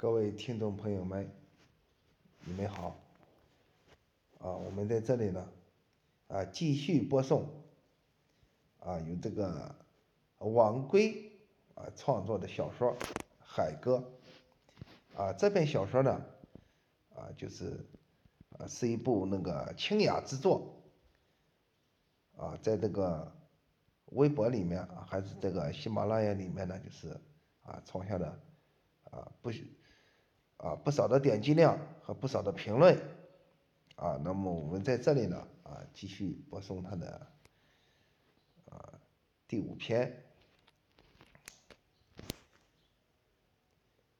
各位听众朋友们，你们好。啊，我们在这里呢，啊，继续播送啊，有这个王圭啊创作的小说《海歌》。啊，这篇小说呢，啊，就是啊，是一部那个清雅之作。啊，在这个微博里面，还是这个喜马拉雅里面呢，就是啊，创下的啊不啊不少的点击量和不少的评论。啊，那么我们在这里呢，啊，继续播送他的啊第五篇。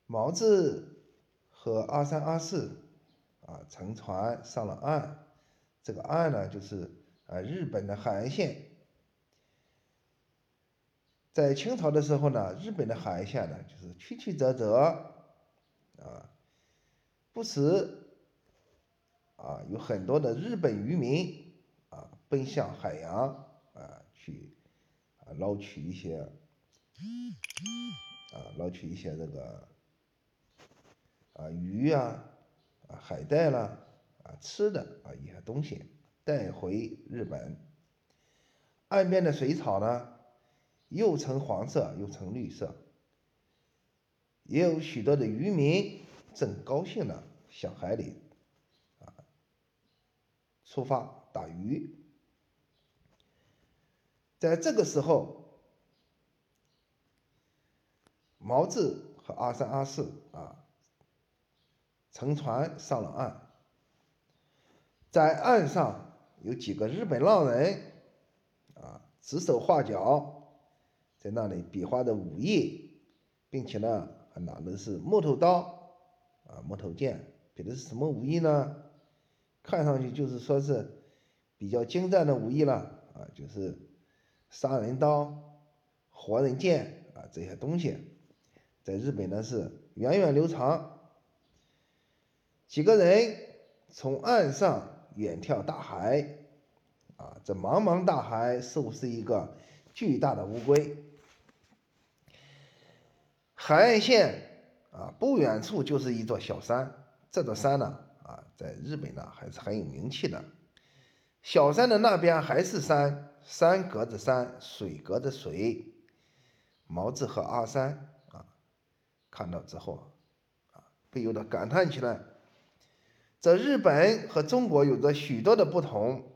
毛子和阿三阿四啊乘船上了岸，这个岸呢就是啊日本的海岸线。在清朝的时候呢，日本的海岸线呢就是曲曲折折啊，不时。啊，有很多的日本渔民啊，奔向海洋啊，去啊捞取一些啊捞取一些这个啊鱼啊啊海带啦啊吃的啊一些东西带回日本。岸边的水草呢，又呈黄色又呈绿色，也有许多的渔民正高兴的向海里啊。出发打鱼，在这个时候，毛志和阿三阿四啊，乘船上了岸，在岸上有几个日本浪人啊，指手画脚，在那里比划着武艺，并且呢，拿的是木头刀啊、木头剑，比的是什么武艺呢？看上去就是说是比较精湛的武艺了啊，就是杀人刀、活人剑啊这些东西，在日本呢是源远流长。几个人从岸上远眺大海，啊，这茫茫大海似乎是一个巨大的乌龟。海岸线啊，不远处就是一座小山，这座山呢。啊，在日本呢还是很有名气的。小山的那边还是山，山隔着山，水隔着水。毛子和阿三啊，看到之后啊，不由得感叹起来：这日本和中国有着许多的不同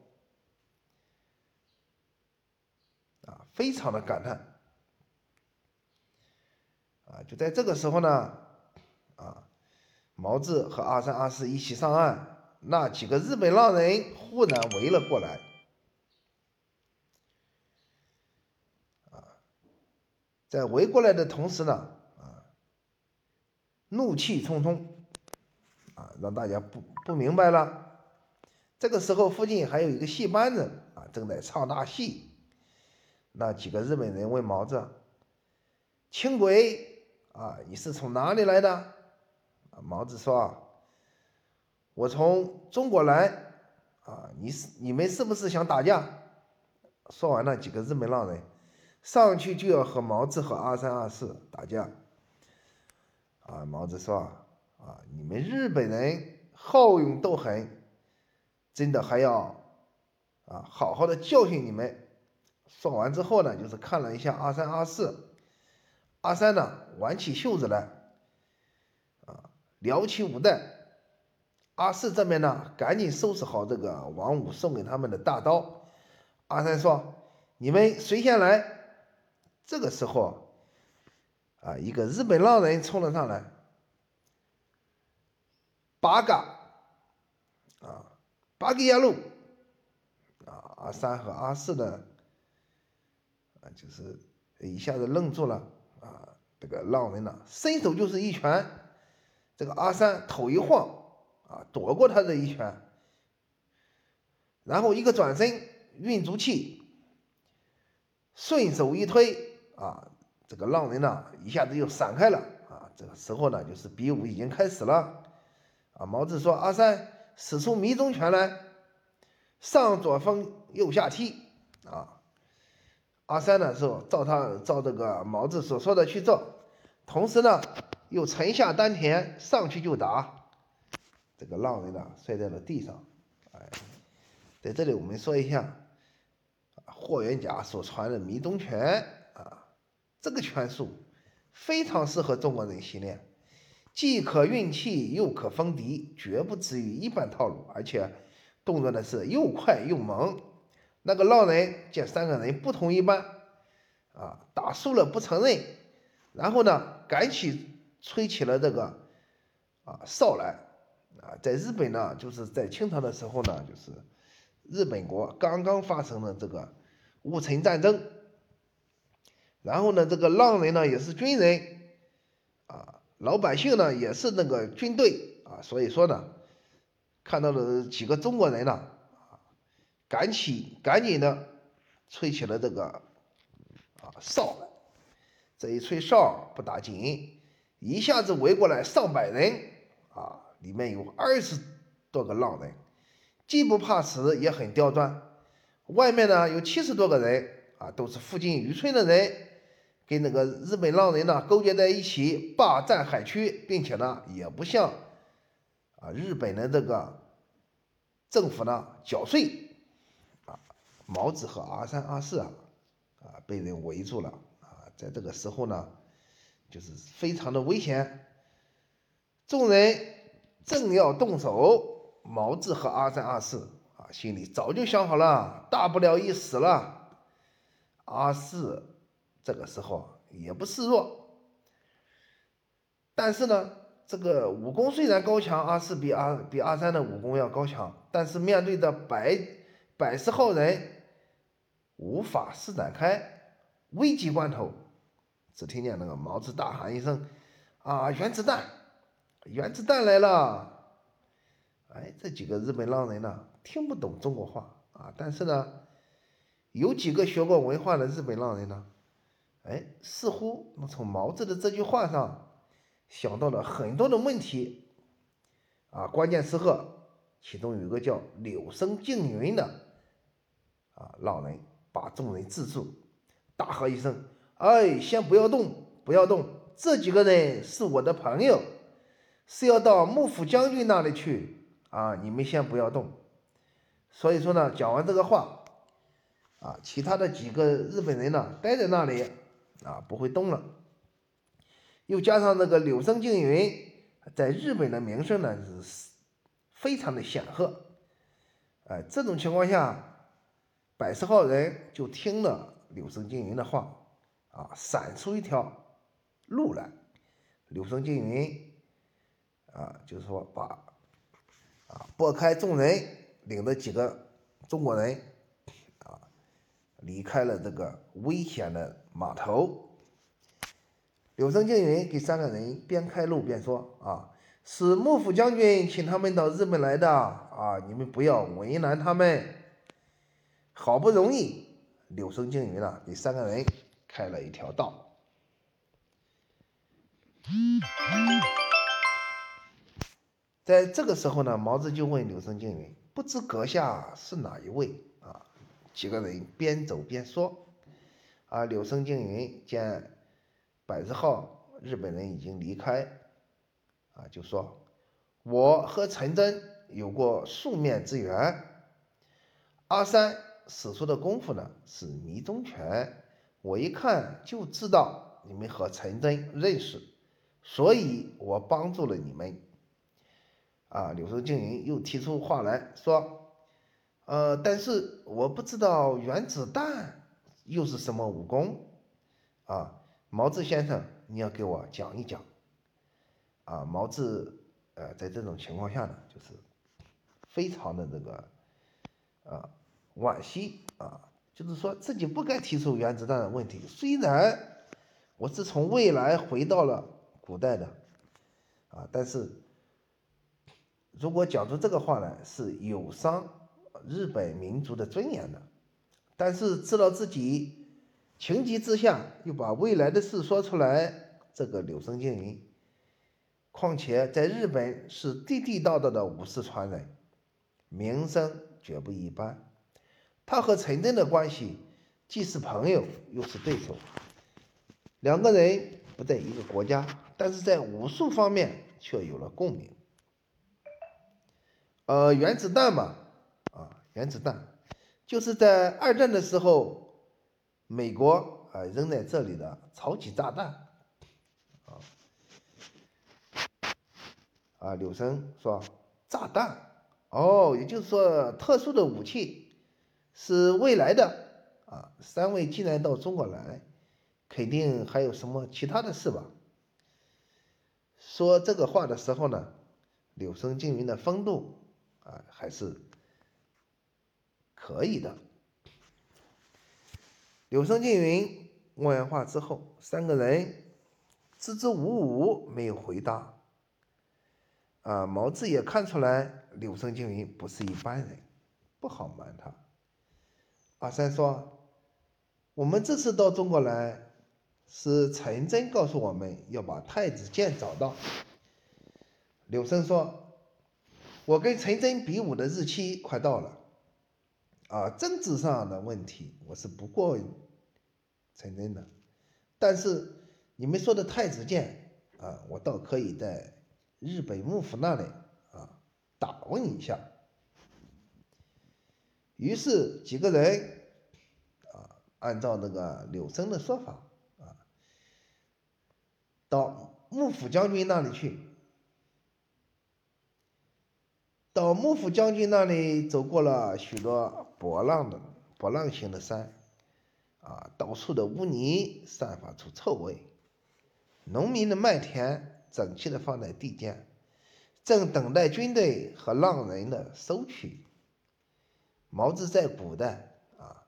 啊，非常的感叹。啊，就在这个时候呢，啊。毛志和阿三阿四一起上岸，那几个日本浪人忽然围了过来，啊，在围过来的同时呢，啊，怒气冲冲，啊，让大家不不明白了。这个时候，附近还有一个戏班子啊，正在唱大戏。那几个日本人问毛子：“轻轨啊，你是从哪里来的？”啊毛子说：“我从中国来，啊，你是你们是不是想打架？”说完了，几个日本浪人上去就要和毛子和阿三阿四打架。啊，毛子说：“啊，你们日本人好勇斗狠，真的还要啊好好的教训你们。”说完之后呢，就是看了一下阿三阿四，阿三呢挽起袖子来。啊撩起舞带，阿四这边呢，赶紧收拾好这个王五送给他们的大刀。阿三说：“你们谁先来？”这个时候，啊，一个日本浪人冲了上来，八嘎，啊，八个亚路，啊，阿三和阿四呢，啊，就是一下子愣住了，啊，这个浪人呢，伸手就是一拳。这个阿三头一晃，啊，躲过他这一拳，然后一个转身，运足气，顺手一推，啊，这个浪人呢一下子就闪开了，啊，这个时候呢就是比武已经开始了，啊，毛子说阿三使出迷踪拳来，上左封右下踢，啊，阿三呢是照他照这个毛子所说的去做，同时呢。又沉下丹田上去就打，这个浪人呢摔在了地上。哎，在这里我们说一下，霍元甲所传的迷踪拳啊，这个拳术非常适合中国人训练，既可运气又可封敌，绝不至于一般套路，而且动作呢是又快又猛。那个浪人见三个人不同一般，啊，打输了不承认，然后呢，赶起吹起了这个啊哨来，啊，在日本呢，就是在清朝的时候呢，就是日本国刚刚发生了这个戊辰战争，然后呢，这个浪人呢也是军人，啊，老百姓呢也是那个军队啊，所以说呢，看到了几个中国人呢。赶起，赶紧的吹起了这个啊哨来，这一吹哨不打紧，一下子围过来上百人啊，里面有二十多个浪人，既不怕死也很刁钻。外面呢有七十多个人啊，都是附近渔村的人，跟那个日本浪人呢勾结在一起，霸占海区，并且呢也不向啊日本的这个政府呢缴税。毛子和阿三、阿四啊，啊，被人围住了啊，在这个时候呢，就是非常的危险。众人正要动手，毛子和阿三、阿四啊，心里早就想好了，大不了一死了。阿四这个时候也不示弱，但是呢，这个武功虽然高强，阿四比阿比阿三的武功要高强，但是面对着白百十号人。无法施展开，危急关头，只听见那个毛子大喊一声：“啊，原子弹，原子弹来了！”哎，这几个日本浪人呢，听不懂中国话啊，但是呢，有几个学过文化的日本浪人呢，哎，似乎从毛子的这句话上想到了很多的问题啊。关键时刻，其中有一个叫柳生静云的啊浪人。把众人制住，大喝一声：“哎，先不要动，不要动！这几个人是我的朋友，是要到幕府将军那里去啊！你们先不要动。”所以说呢，讲完这个话，啊，其他的几个日本人呢，待在那里啊，不会动了。又加上那个柳生静云，在日本的名声呢是非常的显赫。哎，这种情况下。百十号人就听了柳生静云的话，啊，闪出一条路来。柳生静云，啊，就是说把，啊，拨开众人，领着几个中国人，啊，离开了这个危险的码头。柳生静云给三个人边开路边说：“啊，是幕府将军请他们到日本来的，啊，你们不要为难他们。”好不容易，柳生静云呢给三个人开了一条道。在这个时候呢，毛子就问柳生静云：“不知阁下是哪一位？”啊，几个人边走边说。啊，柳生静云见百日号日本人已经离开，啊，就说：“我和陈真有过数面之缘。”阿三。使出的功夫呢是迷踪拳，我一看就知道你们和陈真认识，所以我帮助了你们。啊，柳生静云又提出话来说，呃，但是我不知道原子弹又是什么武功。啊，毛子先生，你要给我讲一讲。啊，毛子，呃，在这种情况下呢，就是非常的这个，啊。惋惜啊，就是说自己不该提出原子弹的问题。虽然我是从未来回到了古代的啊，但是如果讲出这个话来是有伤日本民族的尊严的。但是知道自己情急之下又把未来的事说出来，这个柳生静云，况且在日本是地地道道的武士传人，名声绝不一般。他和陈真的关系既是朋友又是对手，两个人不在一个国家，但。是在武术方面却有了共鸣。呃，原子弹嘛，啊，原子弹就是在二战的时候，美国啊扔在这里的超级炸弹，啊，柳生说炸弹。哦，也就是说，特殊的武器是未来的啊。三位既然到中国来，肯定还有什么其他的事吧？说这个话的时候呢，柳生静云的风度啊还是可以的。柳生静云问完话之后，三个人支支吾吾，没有回答。啊，毛子也看出来柳生静云不是一般人，不好瞒他。阿三说：“我们这次到中国来，是陈真告诉我们要把太子剑找到。”柳生说：“我跟陈真比武的日期快到了，啊，政治上的问题我是不过陈真的，但是你们说的太子剑啊，我倒可以在。”日本幕府那里啊，打问一下。于是几个人啊，按照那个柳生的说法啊，到幕府将军那里去。到幕府将军那里，走过了许多波浪的波浪形的山，啊，到处的污泥散发出臭味，农民的麦田。整齐的放在地间，正等待军队和浪人的收取。毛子在古代啊，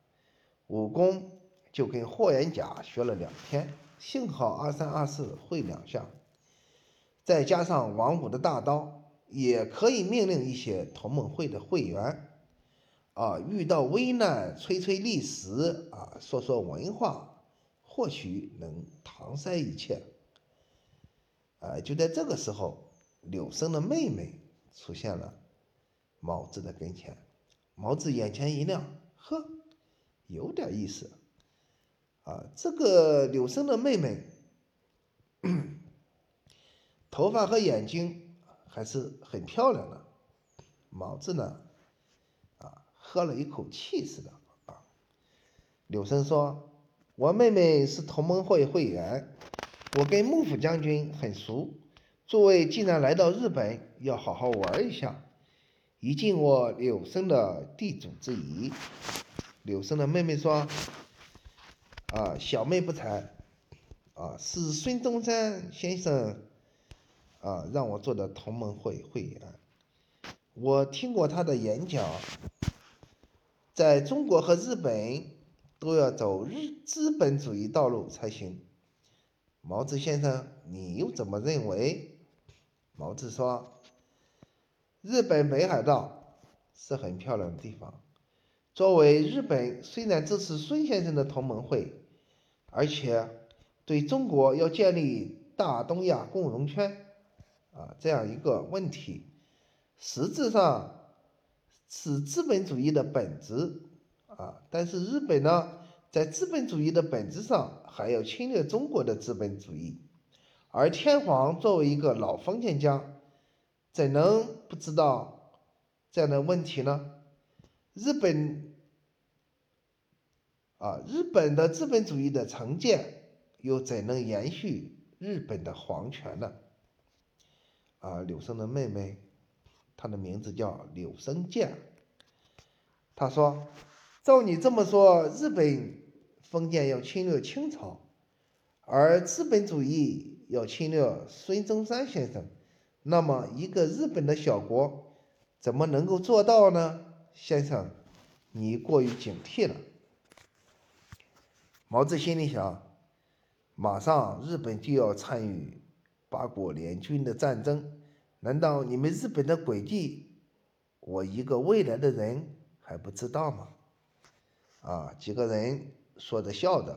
武功就跟霍元甲学了两天，幸好二三二四会两下，再加上王五的大刀，也可以命令一些同盟会的会员啊，遇到危难吹吹历史啊，说说文化，或许能搪塞一切。啊，就在这个时候，柳生的妹妹出现了毛子的跟前。毛子眼前一亮，呵，有点意思。啊，这个柳生的妹妹，头发和眼睛还是很漂亮的。毛子呢，啊，喝了一口气似的。啊，柳生说：“我妹妹是同盟会会员。”我跟幕府将军很熟，诸位既然来到日本，要好好玩一下，以尽我柳生的地主之谊。柳生的妹妹说：“啊，小妹不才，啊，是孙中山先生啊让我做的同盟会会员。我听过他的演讲，在中国和日本都要走日资本主义道路才行。”毛子先生，你又怎么认为？毛子说：“日本北海道是很漂亮的地方。作为日本，虽然支持孙先生的同盟会，而且对中国要建立大东亚共荣圈啊这样一个问题，实质上是资本主义的本质啊。但是日本呢？”在资本主义的本质上，还要侵略中国的资本主义，而天皇作为一个老封建家，怎能不知道这样的问题呢？日本啊，日本的资本主义的成建，又怎能延续日本的皇权呢？啊，柳生的妹妹，她的名字叫柳生健，她说：“照你这么说，日本。”封建要侵略清朝，而资本主义要侵略孙中山先生，那么一个日本的小国怎么能够做到呢？先生，你过于警惕了。毛子心里想：马上日本就要参与八国联军的战争，难道你们日本的诡计，我一个未来的人还不知道吗？啊，几个人。说着笑着，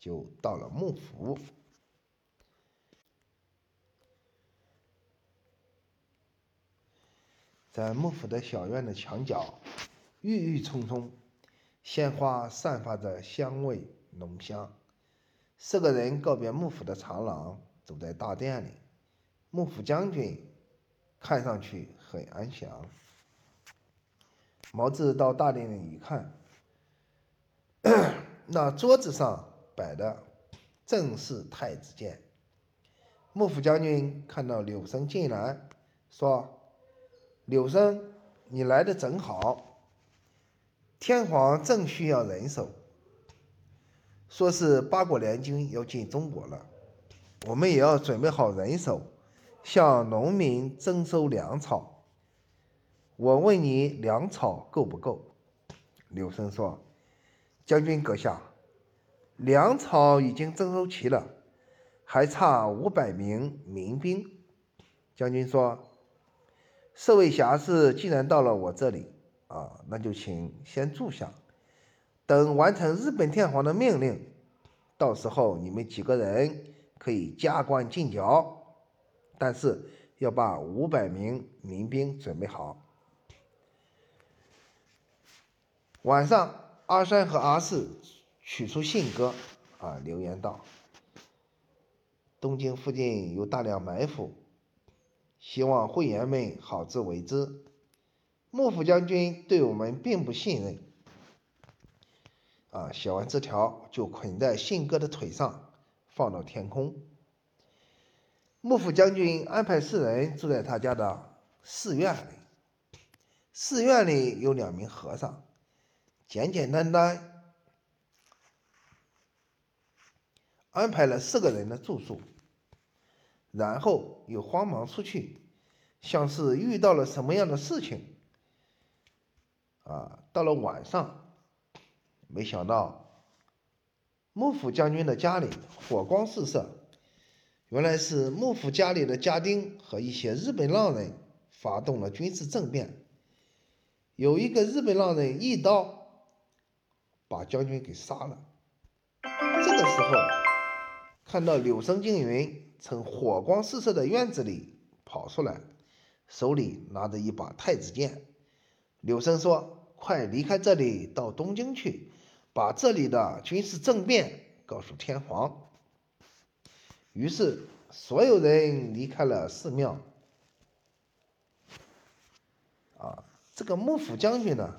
就到了幕府。在幕府的小院的墙角，郁郁葱葱，鲜花散发着香味浓香。四个人告别幕府的长廊，走在大殿里，幕府将军看上去很安详。毛子到大殿里一看，那桌子上摆的正是太子剑。幕府将军看到柳生进来，说：“柳生，你来的正好，天皇正需要人手。”说是八国联军要进中国了，我们也要准备好人手，向农民征收粮草。我问你，粮草够不够？柳生说：“将军阁下，粮草已经征收齐了，还差五百名民兵。”将军说：“侍卫侠士既然到了我这里，啊，那就请先住下。”等完成日本天皇的命令，到时候你们几个人可以加官进爵，但是要把五百名民兵准备好。晚上，阿三和阿四取出信鸽，啊，留言道：“东京附近有大量埋伏，希望会员们好自为之。幕府将军对我们并不信任。”啊，写完字条就捆在信鸽的腿上，放到天空。幕府将军安排四人住在他家的寺院里，寺院里有两名和尚，简简单单安排了四个人的住宿，然后又慌忙出去，像是遇到了什么样的事情。啊，到了晚上。没想到，幕府将军的家里火光四射，原来是幕府家里的家丁和一些日本浪人发动了军事政变。有一个日本浪人一刀把将军给杀了。这个时候，看到柳生静云从火光四射的院子里跑出来，手里拿着一把太子剑。柳生说：“快离开这里，到东京去。”把这里的军事政变告诉天皇。于是，所有人离开了寺庙。啊，这个幕府将军呢，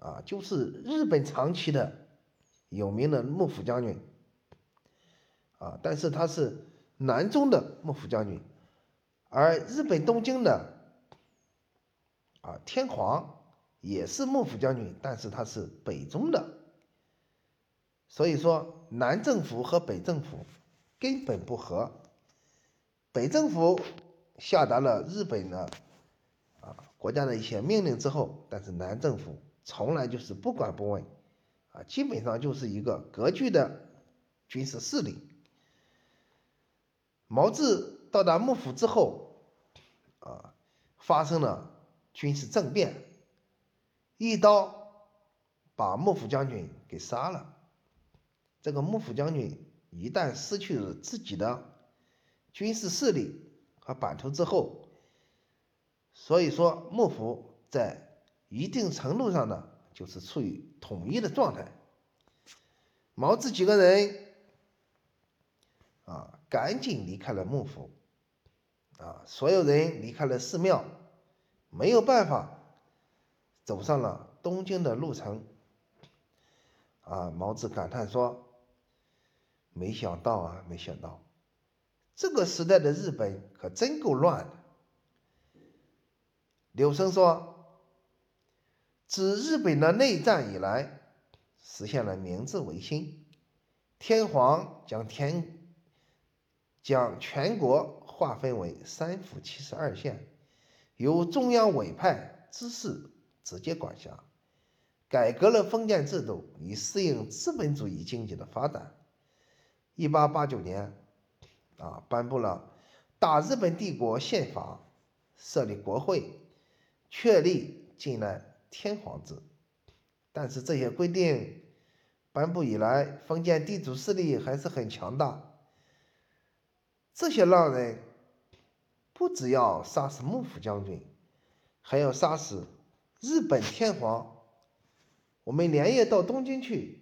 啊，就是日本长崎的有名的幕府将军。啊，但是他是南中的幕府将军，而日本东京的啊天皇也是幕府将军，但是他是北中的。所以说，南政府和北政府根本不和。北政府下达了日本的啊国家的一些命令之后，但是南政府从来就是不管不问，啊，基本上就是一个割据的军事势力。毛志到达幕府之后，啊，发生了军事政变，一刀把幕府将军给杀了。这个幕府将军一旦失去了自己的军事势力和版图之后，所以说幕府在一定程度上呢，就是处于统一的状态。毛志几个人啊，赶紧离开了幕府，啊，所有人离开了寺庙，没有办法走上了东京的路程。啊，毛子感叹说。没想到啊，没想到，这个时代的日本可真够乱的。柳生说，自日本的内战以来，实现了明治维新，天皇将天将全国划分为三府七十二县，由中央委派知事直接管辖，改革了封建制度，以适应资本主义经济的发展。一八八九年，啊，颁布了大日本帝国宪法，设立国会，确立近代天皇制。但是这些规定颁布以来，封建地主势力还是很强大。这些浪人不只要杀死幕府将军，还要杀死日本天皇。我们连夜到东京去。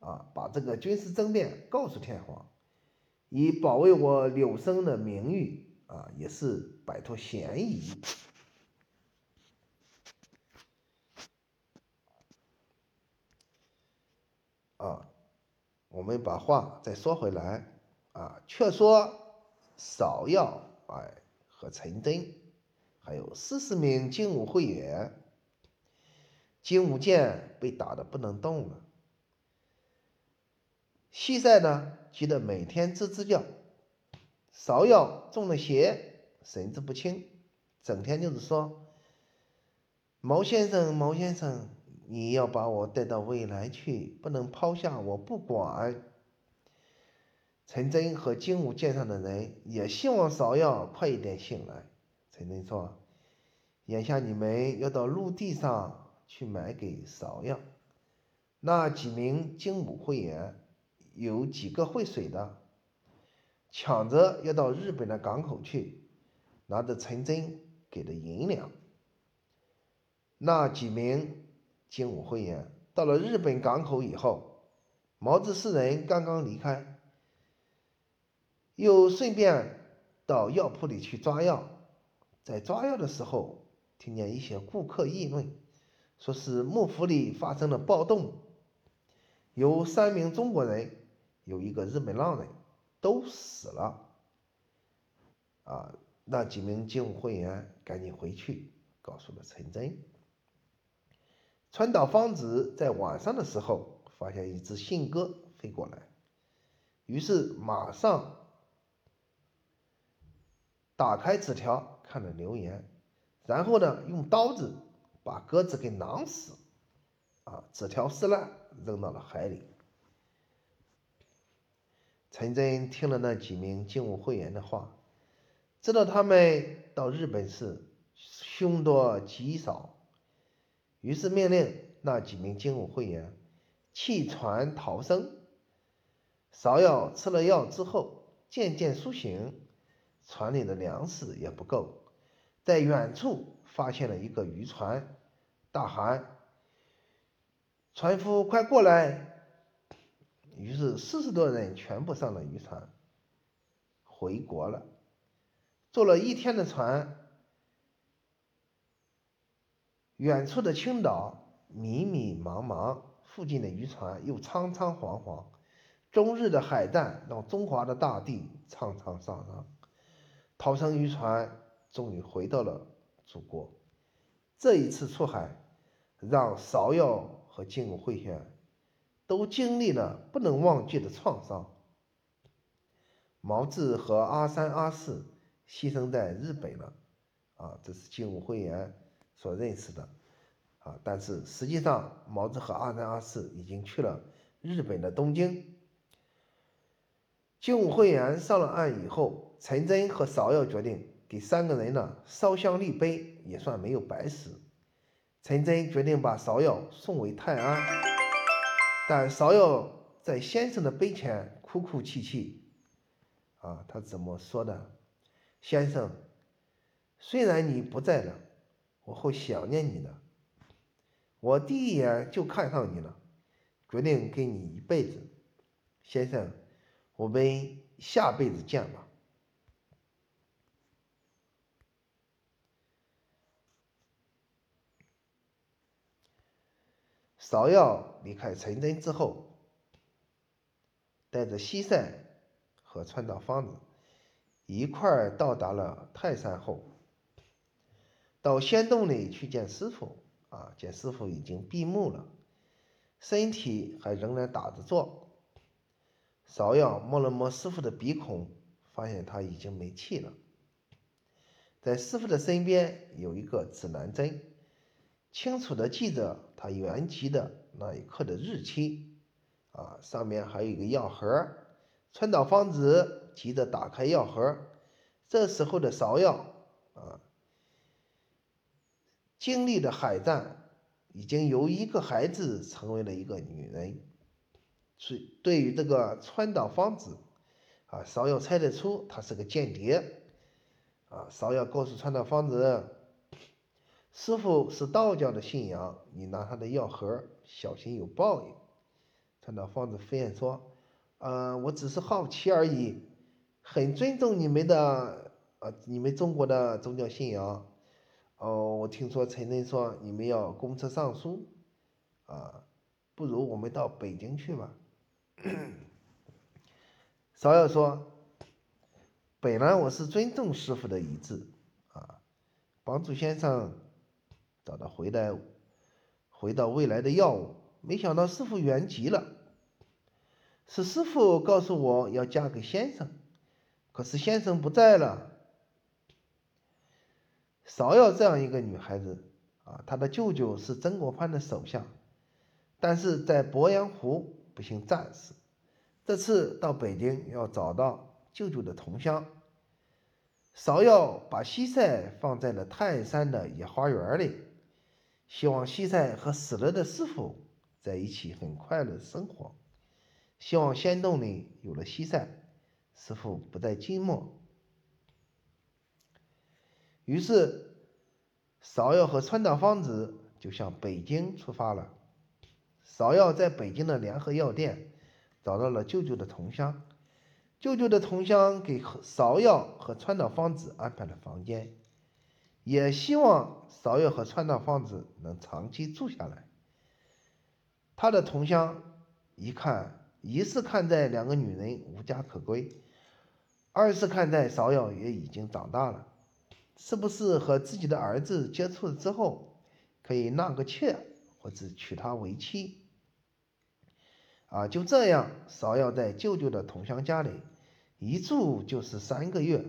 啊，把这个军事政变告诉天皇，以保卫我柳生的名誉啊，也是摆脱嫌疑。啊，我们把话再说回来啊，却说芍药哎和陈真，还有四十名精武会员，精武剑被打得不能动了。西塞呢，急得每天吱吱叫。芍药中了邪，神志不清，整天就是说：“毛先生，毛先生，你要把我带到未来去，不能抛下我不管。”陈真和精武舰上的人也希望芍药快一点醒来。陈真说：“眼下你们要到陆地上去买给芍药，那几名精武会员。”有几个会水的，抢着要到日本的港口去，拿着陈真给的银两。那几名精武会员到了日本港口以后，毛子四人刚刚离开，又顺便到药铺里去抓药。在抓药的时候，听见一些顾客议论，说是幕府里发生了暴动，有三名中国人。有一个日本浪人，都死了。啊，那几名警务会员赶紧回去，告诉了陈真。川岛芳子在晚上的时候发现一只信鸽飞过来，于是马上打开纸条看了留言，然后呢用刀子把鸽子给囊死，啊，纸条撕烂扔到了海里。陈真听了那几名精武会员的话，知道他们到日本是凶多吉少，于是命令那几名精武会员弃船逃生。芍药吃了药之后渐渐苏醒，船里的粮食也不够，在远处发现了一个渔船，大喊：“船夫，快过来！”于是四十多人全部上了渔船，回国了。坐了一天的船，远处的青岛迷迷茫茫，附近的渔船又苍苍黄黄。中日的海战让中华的大地苍苍桑桑。逃生渔船终于回到了祖国。这一次出海，让芍药和金武会选。都经历了不能忘记的创伤。毛志和阿三、阿四牺牲在日本了，啊，这是精武会员所认识的，啊，但是实际上毛志和阿三、阿四已经去了日本的东京。精武会员上了岸以后，陈真和芍药决定给三个人呢烧香立碑，也算没有白死。陈真决定把芍药送回泰安。但芍药在先生的碑前哭哭泣泣，啊，他怎么说的？先生，虽然你不在了，我会想念你的。我第一眼就看上你了，决定跟你一辈子。先生，我们下辈子见吧。芍药离开陈真之后，带着西塞和川岛芳子一块儿到达了泰山后，到仙洞里去见师傅。啊，见师傅已经闭目了，身体还仍然打着坐。芍药摸了摸师傅的鼻孔，发现他已经没气了。在师傅的身边有一个指南针。清楚的记着他原籍的那一刻的日期，啊，上面还有一个药盒。川岛芳子急着打开药盒，这时候的芍药，啊，经历了海战，已经由一个孩子成为了一个女人。所对于这个川岛芳子，啊，芍药猜得出她是个间谍，啊，芍药告诉川岛芳子。师傅是道教的信仰，你拿他的药盒，小心有报应。川岛芳子敷衍说：“呃，我只是好奇而已，很尊重你们的啊，你们中国的宗教信仰。哦，我听说陈真说你们要公车上书，啊，不如我们到北京去吧。芍药说：“本来我是尊重师傅的遗志，啊，帮助先生找到回来，回到未来的药物。没想到师傅圆寂了，是师傅告诉我要嫁给先生，可是先生不在了。”芍药这样一个女孩子啊，她的舅舅是曾国藩的手下，但是在鄱阳湖不幸战死。这次到北京要找到舅舅的同乡。芍药把西塞放在了泰山的野花园里，希望西塞和死了的师傅在一起很快乐生活，希望仙洞里有了西塞，师傅不再寂寞。于是，芍药和川岛芳子就向北京出发了。芍药在北京的联合药店找到了舅舅的同乡，舅舅的同乡给芍药和川岛芳子安排了房间，也希望芍药和川岛芳子能长期住下来。他的同乡一看，一是看在两个女人无家可归，二是看在芍药也已经长大了。是不是和自己的儿子接触了之后，可以纳个妾，或者娶她为妻？啊，就这样，芍药在舅舅的同乡家里一住就是三个月。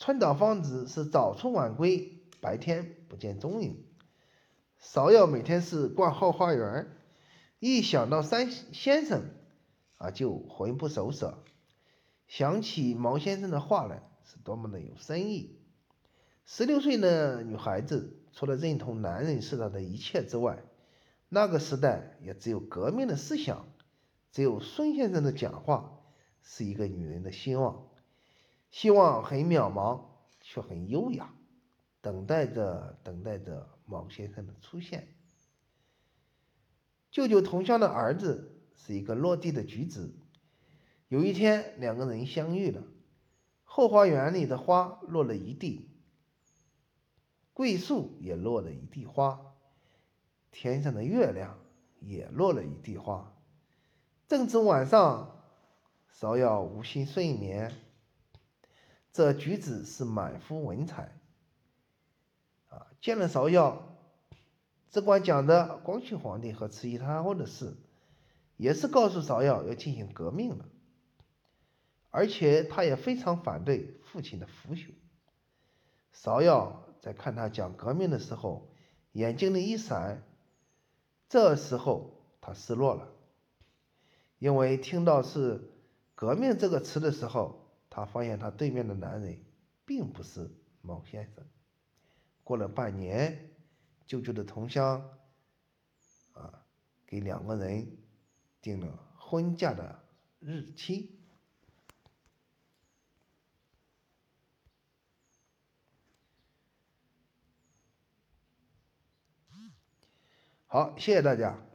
川岛芳子是早出晚归，白天不见踪影。芍药每天是逛后花园，一想到三先生，啊，就魂不守舍，想起毛先生的话来，是多么的有深意。十六岁的女孩子，除了认同男人是她的一切之外，那个时代也只有革命的思想，只有孙先生的讲话是一个女人的希望。希望很渺茫，却很优雅，等待着，等待着毛先生的出现。舅舅同乡的儿子是一个落地的举子。有一天，两个人相遇了，后花园里的花落了一地。桂树也落了一地花，天上的月亮也落了一地花。正值晚上，芍药无心睡眠。这举止是满腹文采，啊，见了芍药，只管讲的光绪皇帝和慈禧太后的事，也是告诉芍药要进行革命了，而且他也非常反对父亲的腐朽。芍药。在看他讲革命的时候，眼睛里一闪。这时候他失落了，因为听到是“革命”这个词的时候，他发现他对面的男人并不是毛先生。过了半年，舅舅的同乡啊，给两个人定了婚嫁的日期。好，谢谢大家。